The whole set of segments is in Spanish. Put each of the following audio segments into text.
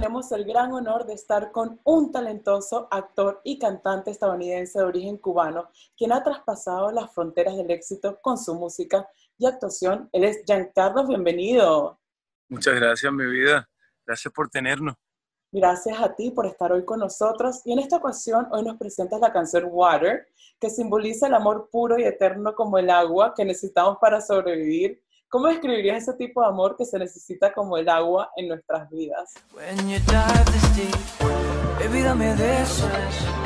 tenemos el gran honor de estar con un talentoso actor y cantante estadounidense de origen cubano, quien ha traspasado las fronteras del éxito con su música y actuación. Él es Giancarlo, bienvenido. Muchas gracias, mi vida. Gracias por tenernos. Gracias a ti por estar hoy con nosotros. Y en esta ocasión, hoy nos presentas la canción Water, que simboliza el amor puro y eterno como el agua que necesitamos para sobrevivir ¿Cómo describirías ese tipo de amor que se necesita como el agua en nuestras vidas?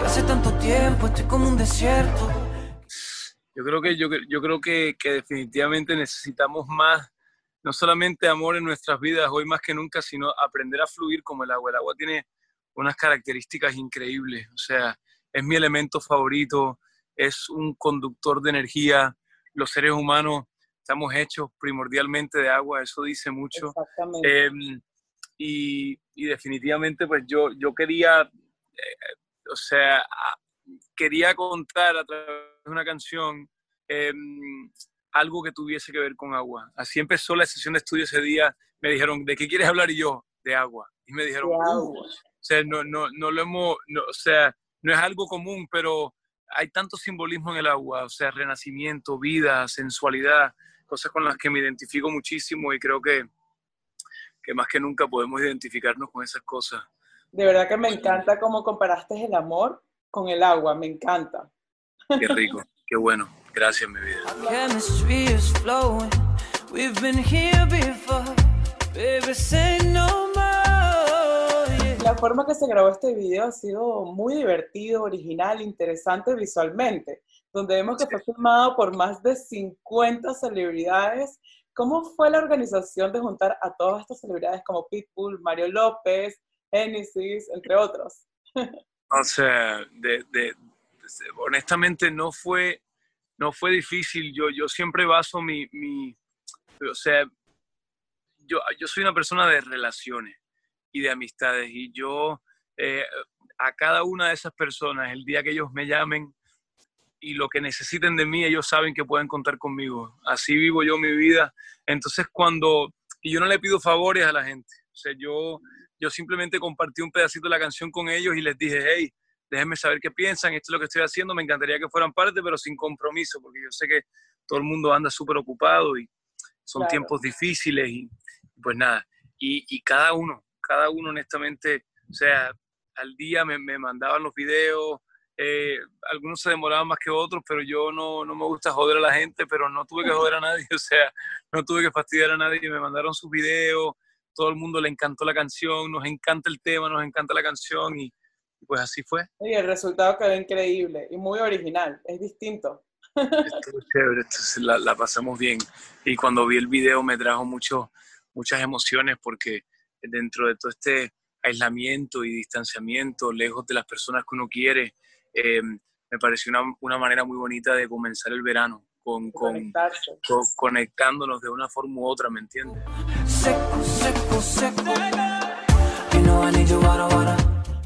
hace tanto tiempo estoy como un desierto. Yo creo que, yo, yo creo que, que definitivamente necesitamos más, no solamente amor en nuestras vidas hoy más que nunca, sino aprender a fluir como el agua. El agua tiene unas características increíbles, o sea, es mi elemento favorito, es un conductor de energía. Los seres humanos estamos hechos primordialmente de agua, eso dice mucho. Exactamente. Em, y, y, definitivamente, pues yo, yo quería, eh, o sea, quería contar a través de una canción em, algo que tuviese que ver con agua. Así empezó la sesión de estudio ese día. Me dijeron, ¿de qué quieres hablar? Y yo, de agua. Y me dijeron, uh". o sea, no, no, no lo hemos, o sea, no es algo común, pero hay tanto simbolismo en el agua, o sea, renacimiento, vida, sensualidad cosas con las que me identifico muchísimo y creo que, que más que nunca podemos identificarnos con esas cosas. De verdad que me encanta cómo comparaste el amor con el agua, me encanta. Qué rico, qué bueno. Gracias, mi vida. La forma que se grabó este video ha sido muy divertido, original, interesante visualmente donde vemos que fue filmado por más de 50 celebridades. ¿Cómo fue la organización de juntar a todas estas celebridades como Pitbull, Mario López, Genesis, entre otros? O sea, de, honestamente no fue, no fue difícil. Yo, yo siempre baso mi, mi o sea, yo, yo soy una persona de relaciones y de amistades y yo eh, a cada una de esas personas, el día que ellos me llamen, y lo que necesiten de mí, ellos saben que pueden contar conmigo. Así vivo yo mi vida. Entonces, cuando, y yo no le pido favores a la gente, o sea, yo, yo simplemente compartí un pedacito de la canción con ellos y les dije, hey, déjenme saber qué piensan, esto es lo que estoy haciendo, me encantaría que fueran parte, pero sin compromiso, porque yo sé que todo el mundo anda súper ocupado y son tiempos difíciles y pues nada, y, y, cada uno, cada uno honestamente, o sea, al día me, me mandaban los videos, eh, algunos se demoraban más que otros, pero yo no, no, me gusta joder a la gente, pero no tuve que joder a nadie, o sea, no tuve que fastidiar a nadie, me mandaron sus videos, todo el mundo le encantó la canción, nos encanta el tema, nos encanta la canción y, pues así fue. Y el resultado quedó increíble y muy original, es distinto. Estuvo chévere, la, la, pasamos bien. Y cuando vi el video me trajo mucho, muchas emociones porque dentro de todo este aislamiento y distanciamiento, lejos de las personas que uno quiere, eh, me pareció una, una, manera muy bonita de comenzar el verano, con, con, con, conectándonos de una forma u otra, ¿me entiendes? Seco, seco, seco.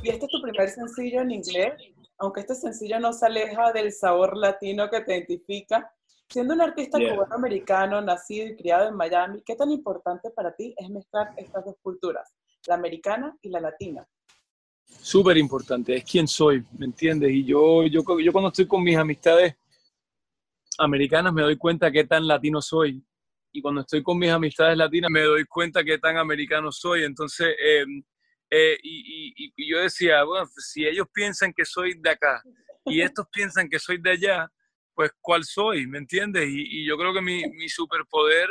Y este es tu primer sencillo en inglés, aunque este sencillo no se aleja del sabor latino que te identifica. Siendo un artista cubano-americano, nacido y criado en Miami, ¿qué tan importante para ti es mezclar estas dos culturas, la americana y la latina? Súper importante, es quien soy, ¿me entiendes? Y yo, yo, yo cuando estoy con mis amistades americanas me doy cuenta qué tan latino soy. Y cuando estoy con mis amistades latinas me doy cuenta qué tan americano soy. Entonces, em, eh, y, y, yo decía, bueno, si ellos piensan que soy de acá y estos piensan que soy de allá, pues ¿cuál soy? ¿Me entiendes? Y, y yo creo que mi, mi superpoder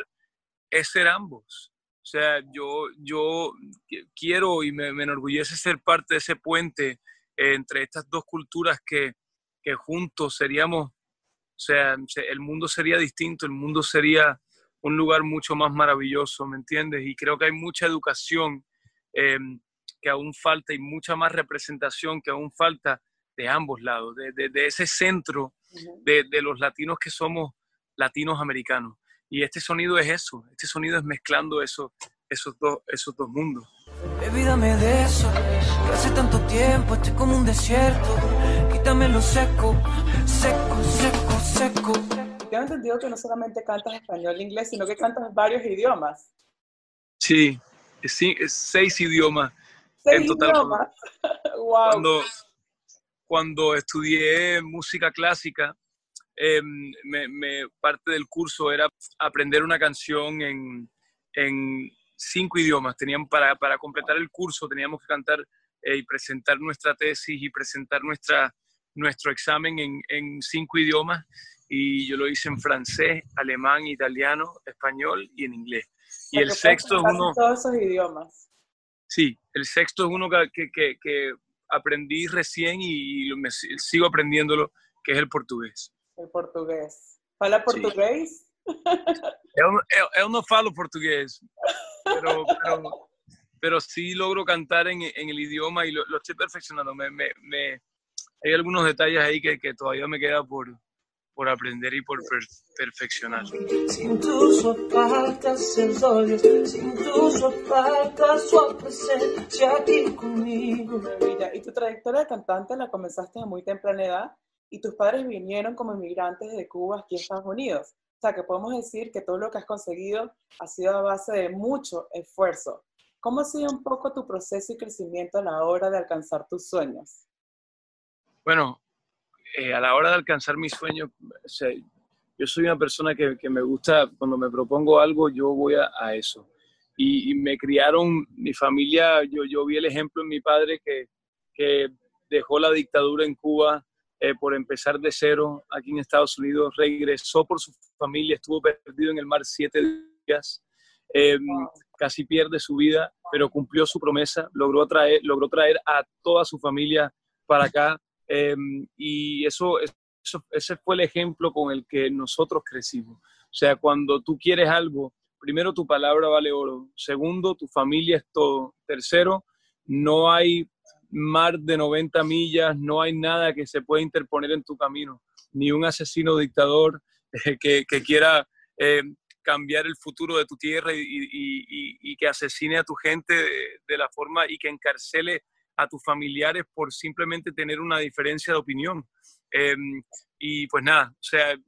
es ser ambos. O sea, yo, yo quiero y me, enorgullece ser parte de ese puente entre estas dos culturas que, que, juntos seríamos, o sea, el mundo sería distinto, el mundo sería un lugar mucho más maravilloso, ¿me entiendes? Y creo que hay mucha educación em, que aún falta y mucha más representación que aún falta de ambos lados, de, de, de ese centro de, de los latinos que somos latinos americanos. Y este sonido es eso, este sonido es mezclando eso, esos, dos, esos dos mundos. Olvídame de eso, que hace tanto tiempo estoy como un desierto. Quítame lo seco, seco, seco, seco. Tengo entendido que no solamente cantas español e inglés, sino que cantas varios idiomas. Sí, sí seis idiomas. en total. Cuando, cuando estudié música clásica, em, me, parte del curso era aprender una canción en, en cinco idiomas. Teníamos, para, para, completar el curso teníamos que cantar eh, y presentar nuestra tesis y presentar nuestra, nuestro examen en, en cinco idiomas. Y yo lo hice en francés, alemán, italiano, español y en inglés. Y el sexto es uno... Todos esos idiomas. Sí, el sexto es uno que, que, que aprendí recién y me, sigo aprendiéndolo, que es el portugués. El portugués. ¿Fala portugués? Yo, no falo portugués, pero, pero, sí logro cantar en, en el idioma y lo, estoy perfeccionando. Me, me, hay algunos detalles ahí que, que todavía me queda por, por aprender y por perfeccionar. Sin tus seus olhos, sin tus sua presencia aquí conmigo. Y tu trayectoria de cantante la comenzaste a muy temprana edad y tus padres vinieron como inmigrantes de Cuba aquí a Estados Unidos. O sea, que podemos decir que todo lo que has conseguido ha sido a base de mucho esfuerzo. ¿Cómo ha sido un poco tu proceso y crecimiento a la hora de alcanzar tus sueños? Bueno, eh, a la hora de alcanzar mis sueños, yo soy una persona que, que, me gusta, cuando me propongo algo, yo voy a, eso. Y, me criaron, mi familia, yo, yo vi el ejemplo en mi padre que, que dejó la dictadura en Cuba eh, por empezar de cero aquí en Estados Unidos, regresó por su familia, estuvo perdido en el mar siete días, em, casi pierde su vida, pero cumplió su promesa, logró traer, logró traer a toda su familia para acá Em, y eso, eso, ese fue el ejemplo con el que nosotros crecimos. O sea, cuando tú quieres algo, primero tu palabra vale oro, segundo tu familia es todo, tercero no hay mar de 90 millas, no hay nada que se pueda interponer en tu camino, ni un asesino dictador que, que, quiera eh, cambiar el futuro de tu tierra y, y, que asesine a tu gente de, de, la forma y que encarcele a tus familiares por simplemente tener una diferencia de opinión. Em, y pues nada, o sea, eh,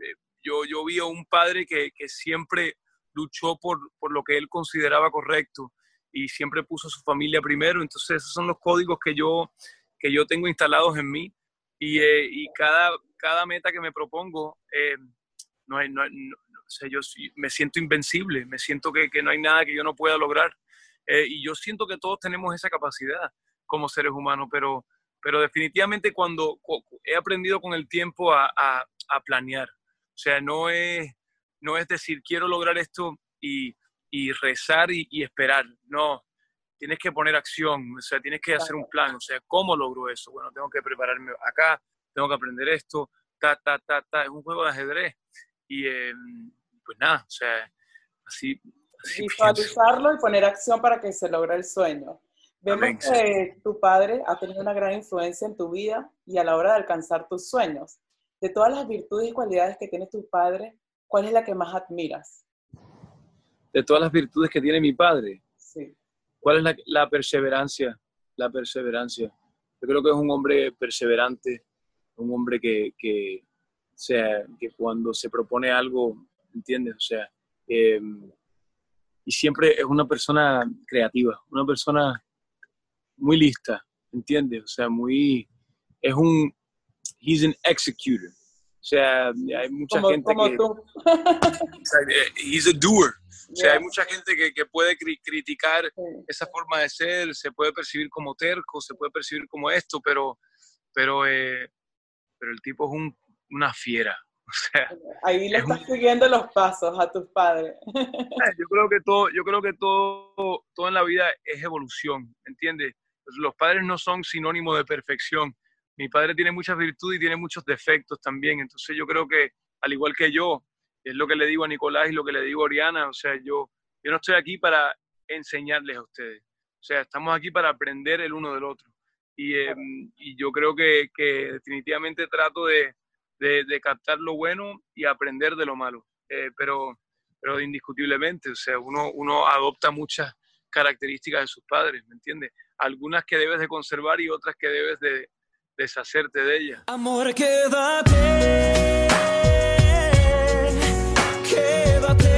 yo, yo vi a un padre que, que siempre luchó por, por, lo que él consideraba correcto y siempre puso a su familia primero. Entonces esos son los códigos que yo, que yo tengo instalados en mí. Y, eh, y cada, cada meta que me propongo, eh, no hay, no, o sea, yo me siento invencible, me siento que, que, no hay nada que yo no pueda lograr. Y yo siento que todos tenemos esa capacidad como seres humanos, pero, pero definitivamente cuando he aprendido con el tiempo a, a, planear, o sea, no es, no es decir, quiero lograr esto y, y rezar y, y, esperar, no, tienes que poner acción, o sea, tienes que hacer un plan, o sea, ¿cómo logro eso? Bueno, tengo que prepararme acá, tengo que aprender esto, ta, ta, ta, ta, es un juego de ajedrez y em, pues nada, o sea, así... así Visualizarlo y poner acción para que se logre el sueño. Vemos que tu padre ha tenido una gran influencia en tu vida y a la hora de alcanzar tus sueños. De todas las virtudes y cualidades que tiene tu padre, ¿cuál es la que más admiras? De todas las virtudes que tiene mi padre. Sí. ¿Cuál es la, la perseverancia? La perseverancia. Yo creo que es un hombre perseverante, un hombre que, que, sea, que cuando se propone algo, ¿entiendes? O sea, em, y siempre es una persona creativa, una persona muy lista, ¿entiendes? O sea, muy, es un, he's an executor. O sea, hay mucha gente que... Tú. he's a doer. O sea, hay mucha gente que, que puede criticar esa forma de ser, se puede percibir como terco, se puede percibir como esto, pero, pero, eh, pero el tipo es un, una fiera. O sea, Ahí le estás siguiendo los pasos a tus padres. Yo creo que todo, yo creo que todo, todo en la vida es evolución, ¿entiendes? Los padres no son sinónimo de perfección. Mi padre tiene muchas virtudes y tiene muchos defectos también. Entonces yo creo que, al igual que yo, es lo que le digo a Nicolás y lo que le digo a Oriana, o sea, yo, yo no estoy aquí para enseñarles a ustedes. O sea, estamos aquí para aprender el uno del otro. Y, y yo creo que, que definitivamente trato de, de, captar lo bueno y aprender de lo malo. Eh, pero, pero indiscutiblemente, o sea, uno, uno adopta muchas características de sus padres, ¿me entiendes? algunas que debes de conservar y otras que debes de deshacerte de ellas. Amor, quédate, quédate.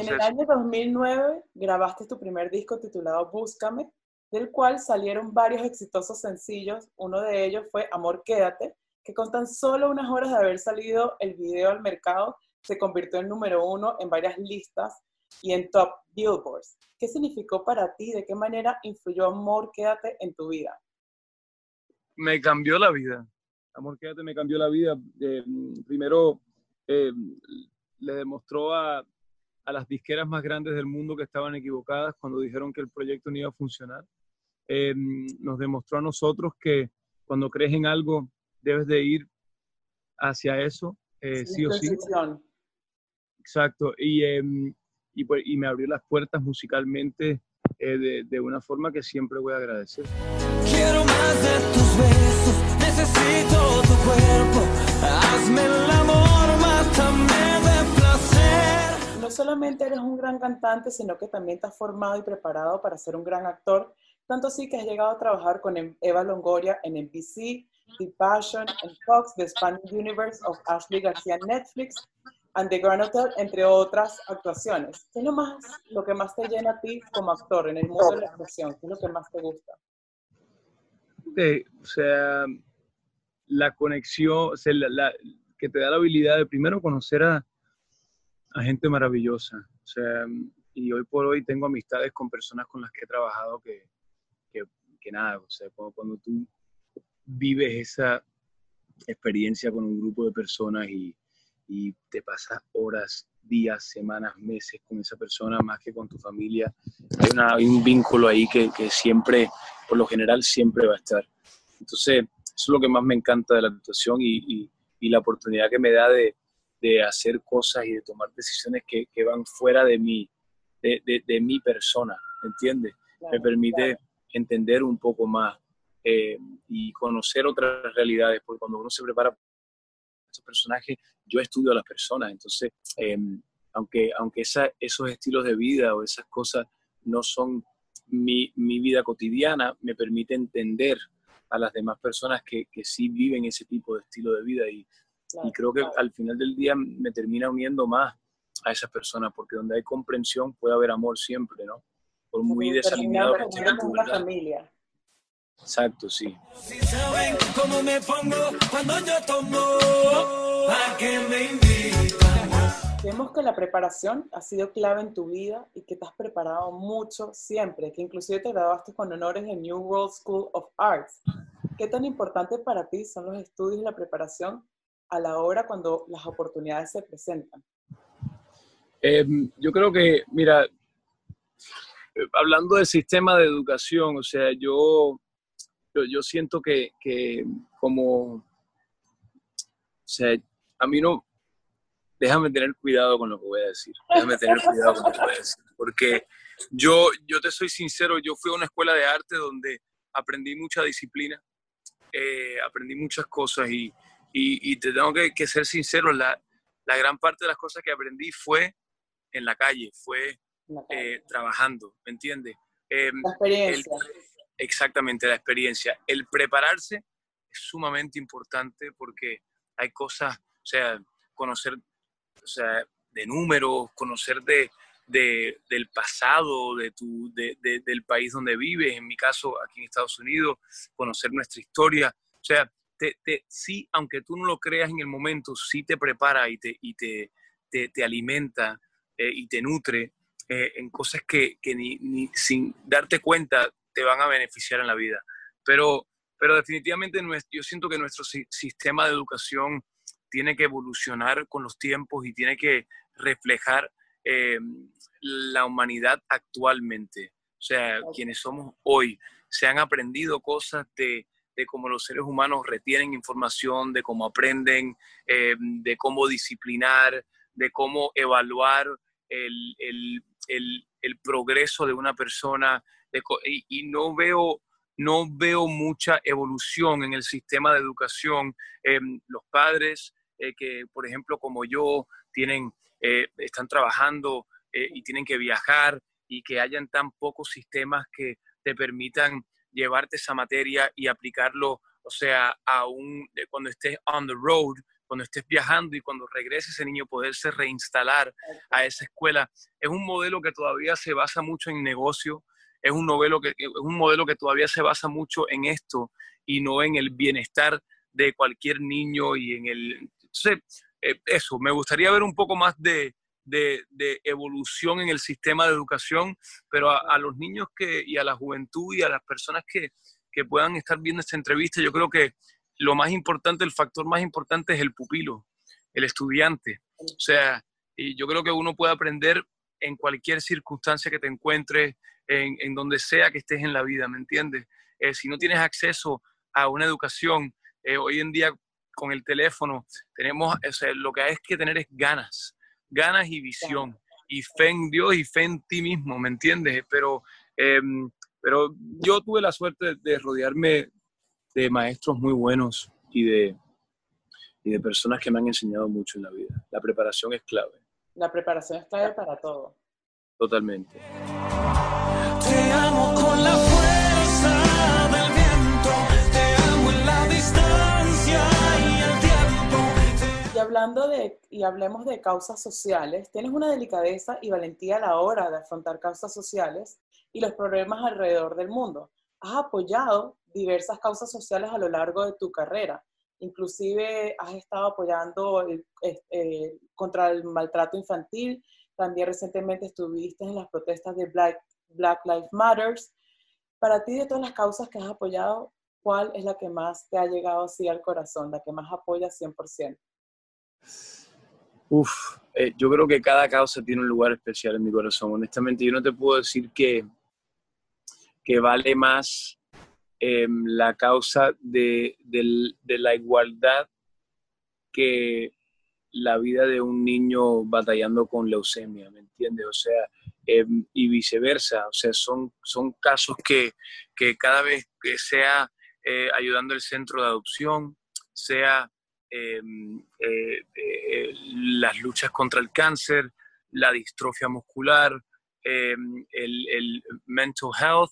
en el año 2009 grabaste tu primer disco titulado Búscame, del cual salieron varios exitosos sencillos. Uno de ellos fue Amor Quédate, que con tan solo unas horas de haber salido el video al mercado, se convirtió en número uno en varias listas y en top billboards. ¿Qué significó para ti? ¿De qué manera influyó Amor Quédate en tu vida? Me cambió la vida. Amor Quédate me cambió la vida. Eh, primero, eh, le demostró a, a, las disqueras más grandes del mundo que estaban equivocadas cuando dijeron que el proyecto no iba a funcionar. Eh, nos demostró a nosotros que cuando crees en algo, debes de ir hacia eso, sí, o sí. Exacto. Y, em, y, pues, y, me abrió las puertas musicalmente de, de, una forma que siempre voy a agradecer. Quiero más de tus besos, necesito tu cuerpo, hazme el amor, mátame de placer. No solamente eres un gran cantante, sino que también estás formado y preparado para ser un gran actor, tanto así que has llegado a trabajar con em, Eva Longoria en NBC, The Passion en Fox, The Spanish Universe of Ashley García Netflix, and The Grand Hotel, entre otras actuaciones. ¿Qué es lo, más, lo que más te llena a ti como actor en el mundo de la actuación? ¿Qué es lo que más te gusta? O sea, la conexión, o sea, que te da la habilidad de primero conocer a, a, gente maravillosa. O sea, y hoy por hoy tengo amistades con personas con las que he trabajado que, que, nada, o sea, cuando tú vives esa experiencia con un grupo de personas y, y te pasas horas, días, semanas, meses con esa persona más que con tu familia. Hay, una, un vínculo ahí que, que, siempre, por lo general, siempre va a estar. Entonces, eso es lo que más me encanta de la actuación y, y, la oportunidad que me da de, de, hacer cosas y de tomar decisiones que, que van fuera de mí, de, de, de mi persona, ¿entiendes? me permite entender un poco más eh, y conocer otras realidades, porque cuando uno se prepara estos personajes, yo estudio a las personas, entonces, eh, aunque, aunque esa, esos estilos de vida o esas cosas no son mi, mi, vida cotidiana, me permite entender a las demás personas que, que sí viven ese tipo de estilo de vida y, y creo que al final del día me termina uniendo más a esas personas, porque donde hay comprensión puede haber amor siempre, ¿no? Por muy desalineado que esté familia. Exacto, sí. Si saben cómo me pongo cuando yo tomo, ¿a qué me invitan? Vemos que la preparación ha sido clave en tu vida y que te has preparado mucho siempre, que inclusive te graduaste con honores en New World School of Arts. ¿Qué tan importante para ti son los estudios y la preparación a la hora cuando las oportunidades se presentan? Eh, yo creo que, mira, hablando del sistema de educación, o sea, yo yo, siento que, que, como, o sea, a mí no, déjame tener cuidado con lo que voy a decir, déjame tener cuidado con lo que voy a decir, porque yo, yo te soy sincero, yo fui a una escuela de arte donde aprendí mucha disciplina, eh, aprendí muchas cosas y, y, y te tengo que, que, ser sincero, la, la gran parte de las cosas que aprendí fue en la calle, fue eh, trabajando, ¿me entiendes? Eh, la experiencia exactamente la experiencia. El prepararse es sumamente importante porque hay cosas, o sea, conocer o sea, de números, conocer de, de, del pasado, de tu, de, del país donde vives, en mi caso aquí en Estados Unidos, conocer nuestra historia. O sea, te, te, sí, aunque tú no lo creas en el momento, sí te prepara y te, y te, te alimenta eh, y te nutre eh, en cosas que, que ni, ni, sin darte cuenta te van a beneficiar en la vida. Pero, pero definitivamente yo siento que nuestro sistema de educación tiene que evolucionar con los tiempos y tiene que reflejar eh, la humanidad actualmente. O sea, quienes somos hoy, se han aprendido cosas de, de cómo los seres humanos retienen información, de cómo aprenden, eh, de cómo disciplinar, de cómo evaluar el, el, el, el progreso de una persona, y, no veo no veo mucha evolución en el sistema de educación. Em, los padres eh, que, por ejemplo, como yo, tienen, eh, están trabajando eh, y tienen que viajar y que hayan tan pocos sistemas que te permitan llevarte esa materia y aplicarlo, o sea, aún cuando estés on the road, cuando estés viajando y cuando regrese ese niño poderse reinstalar a esa escuela. Es un modelo que todavía se basa mucho en negocio, es un, novelo que, es un modelo que todavía se basa mucho en esto y no en el bienestar de cualquier niño y en el... Eh, eso, me gustaría ver un poco más de, de, evolución en el sistema de educación, pero a, los niños que, y a la juventud y a las personas que, que puedan estar viendo esta entrevista, yo creo que lo más importante, el factor más importante es el pupilo, el estudiante. O sea, y yo creo que uno puede aprender en cualquier circunstancia que te encuentres, en, en donde sea que estés en la vida, ¿me entiendes? Eh, si no tienes acceso a una educación, eh, hoy en día con el teléfono, tenemos, o sea, lo que hay que tener es ganas, ganas y visión, y fe en Dios y fe en ti mismo, ¿me entiendes? Pero, em, pero yo tuve la suerte de rodearme de maestros muy buenos y de, y de personas que me han enseñado mucho en la vida. La preparación es clave. La preparación es clave para todo. Totalmente. Hablando de, y hablemos de causas sociales, tienes una delicadeza y valentía a la hora de afrontar causas sociales y los problemas alrededor del mundo. Has apoyado diversas causas sociales a lo largo de tu carrera. Inclusive has estado apoyando eh, contra el maltrato infantil. También recientemente estuviste en las protestas de Black, Black Lives Matter. Para ti, de todas las causas que has apoyado, ¿cuál es la que más te ha llegado así al corazón, la que más apoya 100%? Uf, eh, yo creo que cada causa tiene un lugar especial en mi corazón. Honestamente, yo no te puedo decir que, que vale más Em, la causa de, la igualdad que la vida de un niño batallando con leucemia, ¿me entiendes? O sea, em, y viceversa, o sea, son, son casos que, cada vez que sea eh, ayudando el centro de adopción, sea em, eh, eh, las luchas contra el cáncer, la distrofia muscular, el, el mental health,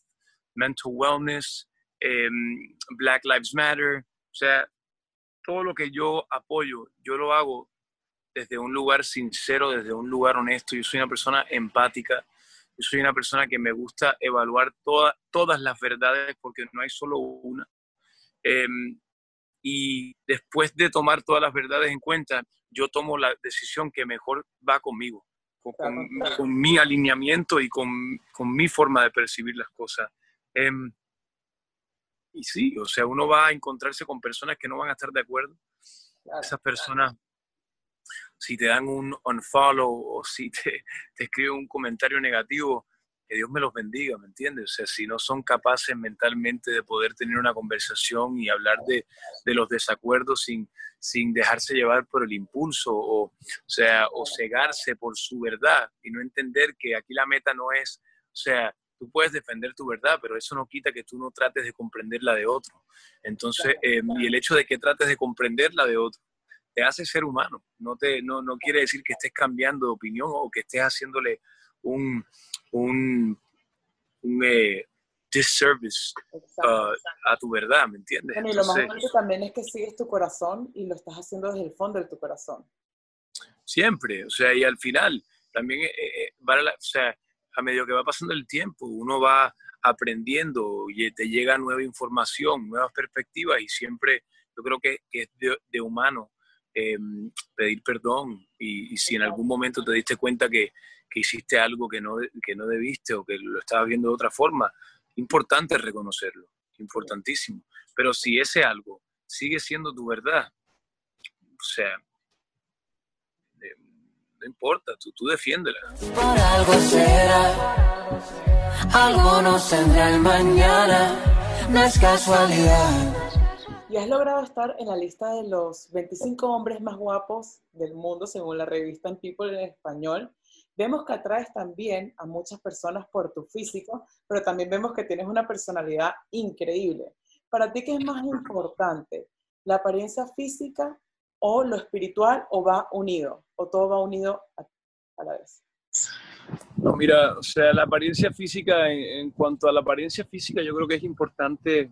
mental wellness, Em, Black Lives Matter, o sea, todo lo que yo apoyo, yo lo hago desde un lugar sincero, desde un lugar honesto. Yo soy una persona empática, yo soy una persona que me gusta evaluar todas las verdades porque no hay solo una. Em, y después de tomar todas las verdades en cuenta, yo tomo la decisión que mejor va conmigo, con, mi alineamiento y con, mi forma de percibir las cosas. Em, y sí, o sea, uno va a encontrarse con personas que no van a estar de acuerdo. Esas personas, si te dan un unfollow o si te, te escriben un comentario negativo, que Dios me los bendiga, ¿me entiendes? O sea, si no son capaces mentalmente de poder tener una conversación y hablar de, de los desacuerdos sin, sin dejarse llevar por el impulso o, o sea, o cegarse por su verdad y no entender que aquí la meta no es, o sea, tú puedes defender tu verdad, pero eso no quita que tú no trates de comprender la de otro. Entonces, em, y el hecho de que trates de comprender la de otro te hace ser humano. No, te, no, no quiere decir que estés cambiando de opinión o que estés haciéndole un, un, un eh, disservice uh, a tu verdad, ¿me entiendes? y lo más importante también es que sigues tu corazón y lo estás haciendo desde el fondo de tu corazón. Siempre, o sea, y al final también eh, eh, la, o sea, a medida que va pasando el tiempo, uno va aprendiendo y te llega nueva información, nuevas perspectivas y siempre yo creo que, es de, humano em, pedir perdón y, si en algún momento te diste cuenta que, hiciste algo que no, que no debiste o que lo estabas viendo de otra forma, importante reconocerlo, importantísimo. Pero si ese algo sigue siendo tu verdad, o sea, no importa, tú, tú defiéndela. Por algo será, algo nos tendrá el mañana, no es casualidad. Y has logrado estar en la lista de los 25 hombres más guapos del mundo, según la revista People en español. Vemos que atraes también a muchas personas por tu físico, pero también vemos que tienes una personalidad increíble. ¿Para ti qué es más importante? ¿La apariencia física o lo espiritual o va unido, o todo va unido a, la vez. No, mira, o sea, la apariencia física, en, cuanto a la apariencia física, yo creo que es importante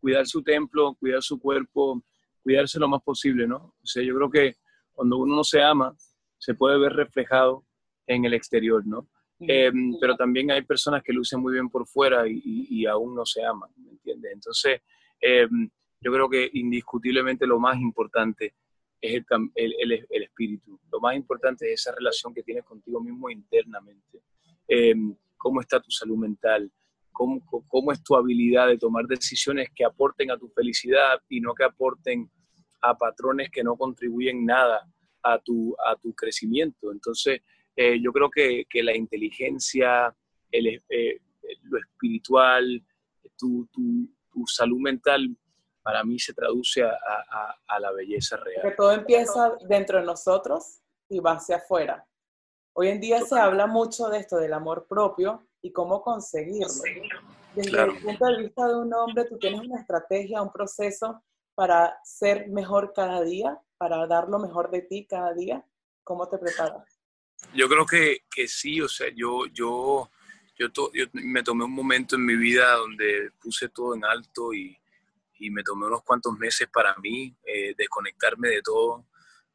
cuidar su templo, cuidar su cuerpo, cuidarse lo más posible, ¿no? O sea, yo creo que cuando uno no se ama, se puede ver reflejado en el exterior, ¿no? Eh, pero también hay personas que lucen muy bien por fuera y, y- aún no se aman, ¿me entiendes? Entonces, eh, yo creo que indiscutiblemente lo más importante es el- el- el espíritu. Lo más importante es esa relación que tienes contigo mismo internamente. Eh, ¿Cómo está tu salud mental? ¿Cómo, co- ¿Cómo es tu habilidad de tomar decisiones que aporten a tu felicidad y no que aporten a patrones que no contribuyen nada a tu, a tu crecimiento? Entonces, eh, yo creo que, que la inteligencia, el, eh, lo espiritual, tu, tu- tu salud mental, para mí se traduce a, a- a- a la belleza real. Que todo empieza dentro de nosotros y va hacia afuera. Hoy en día se habla mucho de esto, del amor propio y cómo conseguirlo. Desde Claro. el punto de vista de un hombre, tú tienes una estrategia, un proceso para ser mejor cada día, para dar lo mejor de ti cada día. ¿Cómo te preparas? Yo creo que, que sí, o sea, yo, yo, yo, to- yo me tomé un momento en mi vida donde puse todo en alto y, y me tomé unos cuantos meses para mí, eh, desconectarme de todo,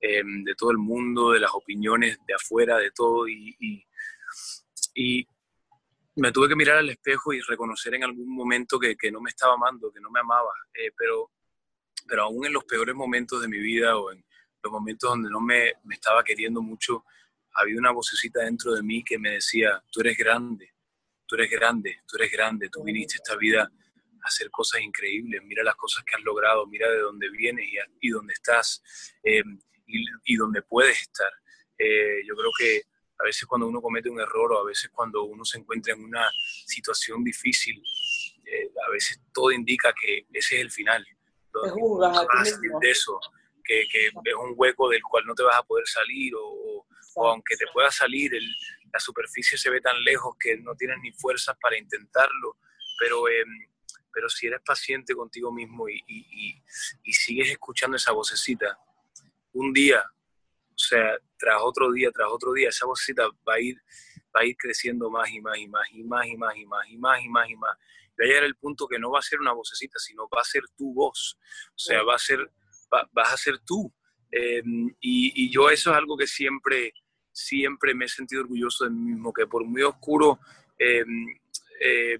eh, de todo el mundo, de las opiniones de afuera, de todo, y, y, y me tuve que mirar al espejo y reconocer en algún momento que, no me estaba amando, que no me amaba, eh, pero, pero aún en los peores momentos de mi vida o en los momentos donde no me, me estaba queriendo mucho, había una vocecita dentro de mí que me decía, tú eres grande, tú eres grande, tú eres grande, tú viniste esta vida a hacer cosas increíbles, mira las cosas que has logrado, mira de dónde vienes y, y dónde estás eh, y, y dónde puedes estar. Eh, yo creo que a veces cuando uno comete un error o a veces cuando uno se encuentra en una situación difícil, eh, a veces todo indica que ese es el final. Te juzgas a ti Vas a salir mismo. de eso, que, que es un hueco del cual no te vas a poder salir o, o- aunque te pueda salir, el- la superficie se ve tan lejos que no tienes ni fuerzas para intentarlo, pero, em, pero si eres paciente contigo mismo y, y- y- y sigues escuchando esa vocecita, un día, o sea, tras otro día, tras otro día, esa vocecita va a ir, va a ir creciendo más y más y más y más y más y más y más y más y más. Y va a llegar el punto que no va a ser una vocecita, sino va a ser tu voz. O sea, va a ser, va- vas a ser tú. Eh, y, y yo eso es algo que siempre, siempre me he sentido orgulloso de mí mismo, que por muy oscuro, eh, eh,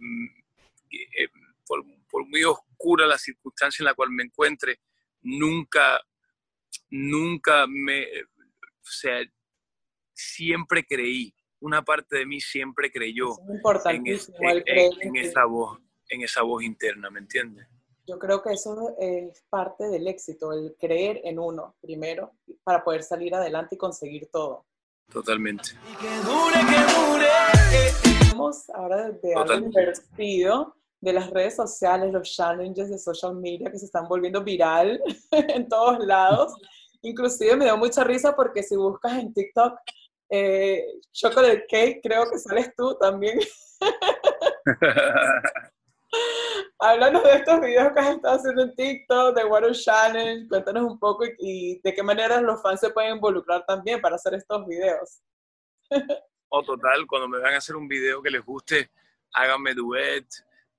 por, por muy oscura la circunstancia en la cual me encuentre, nunca, nunca me, o sea, siempre creí, una parte de mí siempre creyó Es en, es- en- en- en esa voz, en esa voz interna, ¿me entiendes? Yo creo que eso es parte del éxito, el creer en uno primero para poder salir adelante y conseguir todo. Totalmente. Que dure, que dure. Vamos ahora de algo divertido de las redes sociales, los challenges de social media que se están volviendo viral en todos lados. Inclusive me dio mucha risa porque si buscas en TikTok eh, chocolate cake, creo que sales tú también. Háblanos de estos videos que has estado haciendo en TikTok, de Water Challenge, cuéntanos un poco y, de qué manera los fans se pueden involucrar también para hacer estos videos. o total, cuando me van a hacer un video que les guste, háganme duet,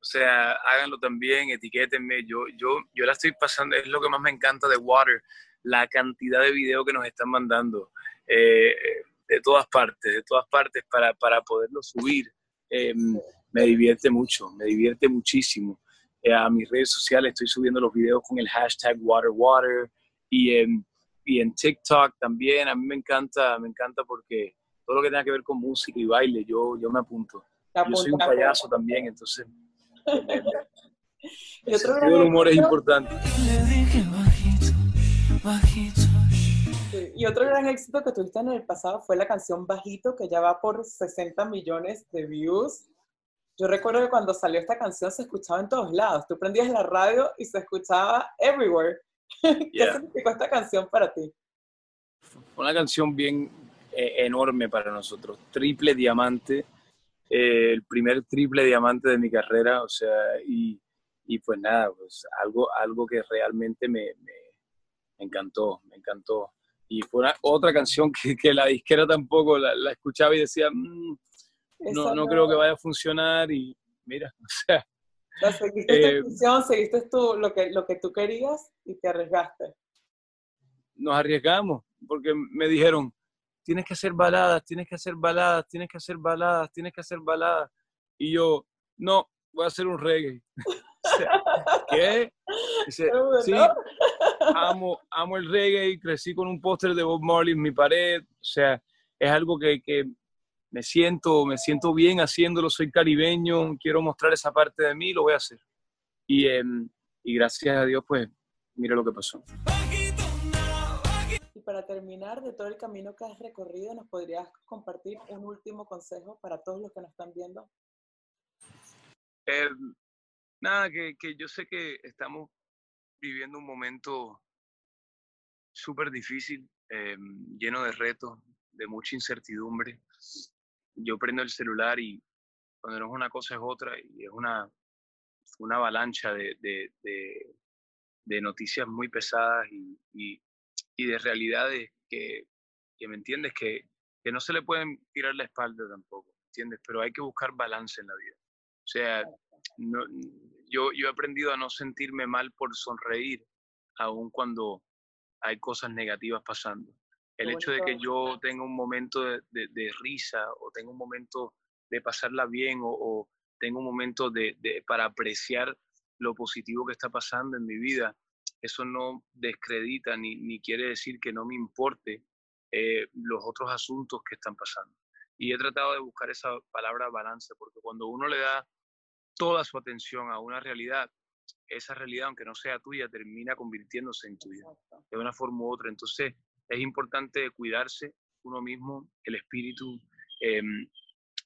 o sea, háganlo también, etiquétenme. Yo, yo, yo la estoy pasando, es lo que más me encanta de Water, la cantidad de videos que nos están mandando eh, de todas partes, de todas partes para, para poderlo subir. Eh, me divierte mucho, me divierte muchísimo. Eh, a mis redes sociales estoy subiendo los videos con el hashtag WaterWater y en, y en TikTok también. A mí me encanta, me encanta porque todo lo que tenga que ver con música y baile, yo, yo me apunto. Yo soy un payaso también, entonces el sentido del humor es importante. Le dije bajito, bajito. Sí, Y otro gran éxito que tuviste en el pasado fue la canción Bajito, que ya va por 60 millones de views. Yo recuerdo que cuando salió esta canción se escuchaba en todos lados. Tú prendías la radio y se escuchaba everywhere. ¿Qué Yeah. significó esta canción para ti? Una canción bien eh, enorme para nosotros. Triple diamante, eh, el primer triple diamante de mi carrera, o sea, y, y pues nada, pues algo, algo que realmente me, me- me encantó, me encantó. Y fue una- otra canción que, que la disquera tampoco la, la escuchaba y decía, "Mm, no, no creo que vaya a funcionar y mira, o sea, o sea, seguiste eh, tu intuición, seguiste tú, lo, que, lo que tú querías y te arriesgaste. nos arriesgamos porque me dijeron, tienes que hacer baladas, tienes que hacer baladas, tienes que hacer baladas, tienes que hacer baladas. Y yo, no, voy a hacer un reggae. ¿Qué? Dice, sí, amo, amo el reggae, crecí con un póster de Bob Marley en mi pared, o sea, es algo que, que me siento, me siento bien haciéndolo, soy caribeño, quiero mostrar esa parte de mí, lo voy a hacer. Y, em, y gracias a Dios, pues, mire lo que pasó. Y para terminar, de todo el camino que has recorrido, ¿nos podrías compartir un último consejo para todos los que nos están viendo? Eh, nada, que, que yo sé que estamos viviendo un momento súper difícil, eh, lleno de retos, de mucha incertidumbre. Yo prendo el celular y cuando no es una cosa es otra y es una, una avalancha de, de, de, de noticias muy pesadas y, y, y de realidades que, que, ¿me entiendes? Que, que no se le pueden tirar la espalda tampoco, ¿entiendes? Pero hay que buscar balance en la vida. O sea, no, yo, yo he aprendido a no sentirme mal por sonreír, aun cuando hay cosas negativas pasando. El hecho de que yo tenga un momento de, de, de risa o tenga un momento de pasarla bien o, o tenga un momento de, de, para apreciar lo positivo que está pasando en mi vida, eso no descredita ni, ni quiere decir que no me importe eh, los otros asuntos que están pasando. Y he tratado de buscar esa palabra balance, porque cuando uno le da toda su atención a una realidad, esa realidad, aunque no sea tuya, termina convirtiéndose en tuya, de una forma u otra. Entonces, es importante cuidarse uno mismo, el espíritu, eh,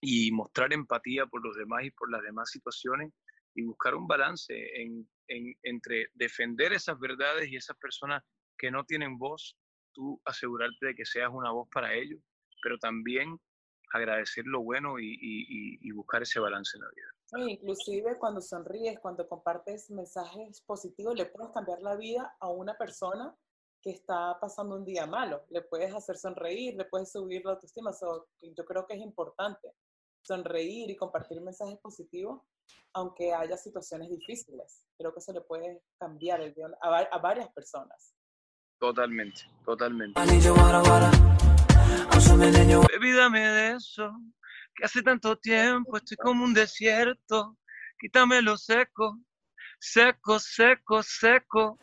y mostrar empatía por los demás y por las demás situaciones, y buscar un balance en, en, entre defender esas verdades y esas personas que no tienen voz, tú asegurarte de que seas una voz para ellos, pero también agradecer lo bueno y, y, y buscar ese balance en la vida. Sí, inclusive cuando sonríes, cuando compartes mensajes positivos, le puedes cambiar la vida a una persona que está pasando un día malo. Le puedes hacer sonreír, le puedes subir la autoestima. So, yo creo que es importante sonreír y compartir mensajes positivos, aunque haya situaciones difíciles. Creo que eso le puede cambiar el día a, a varias personas. Totalmente, totalmente. De eso, que hace tanto tiempo estoy como un desierto. Quítame lo seco, seco, seco, seco.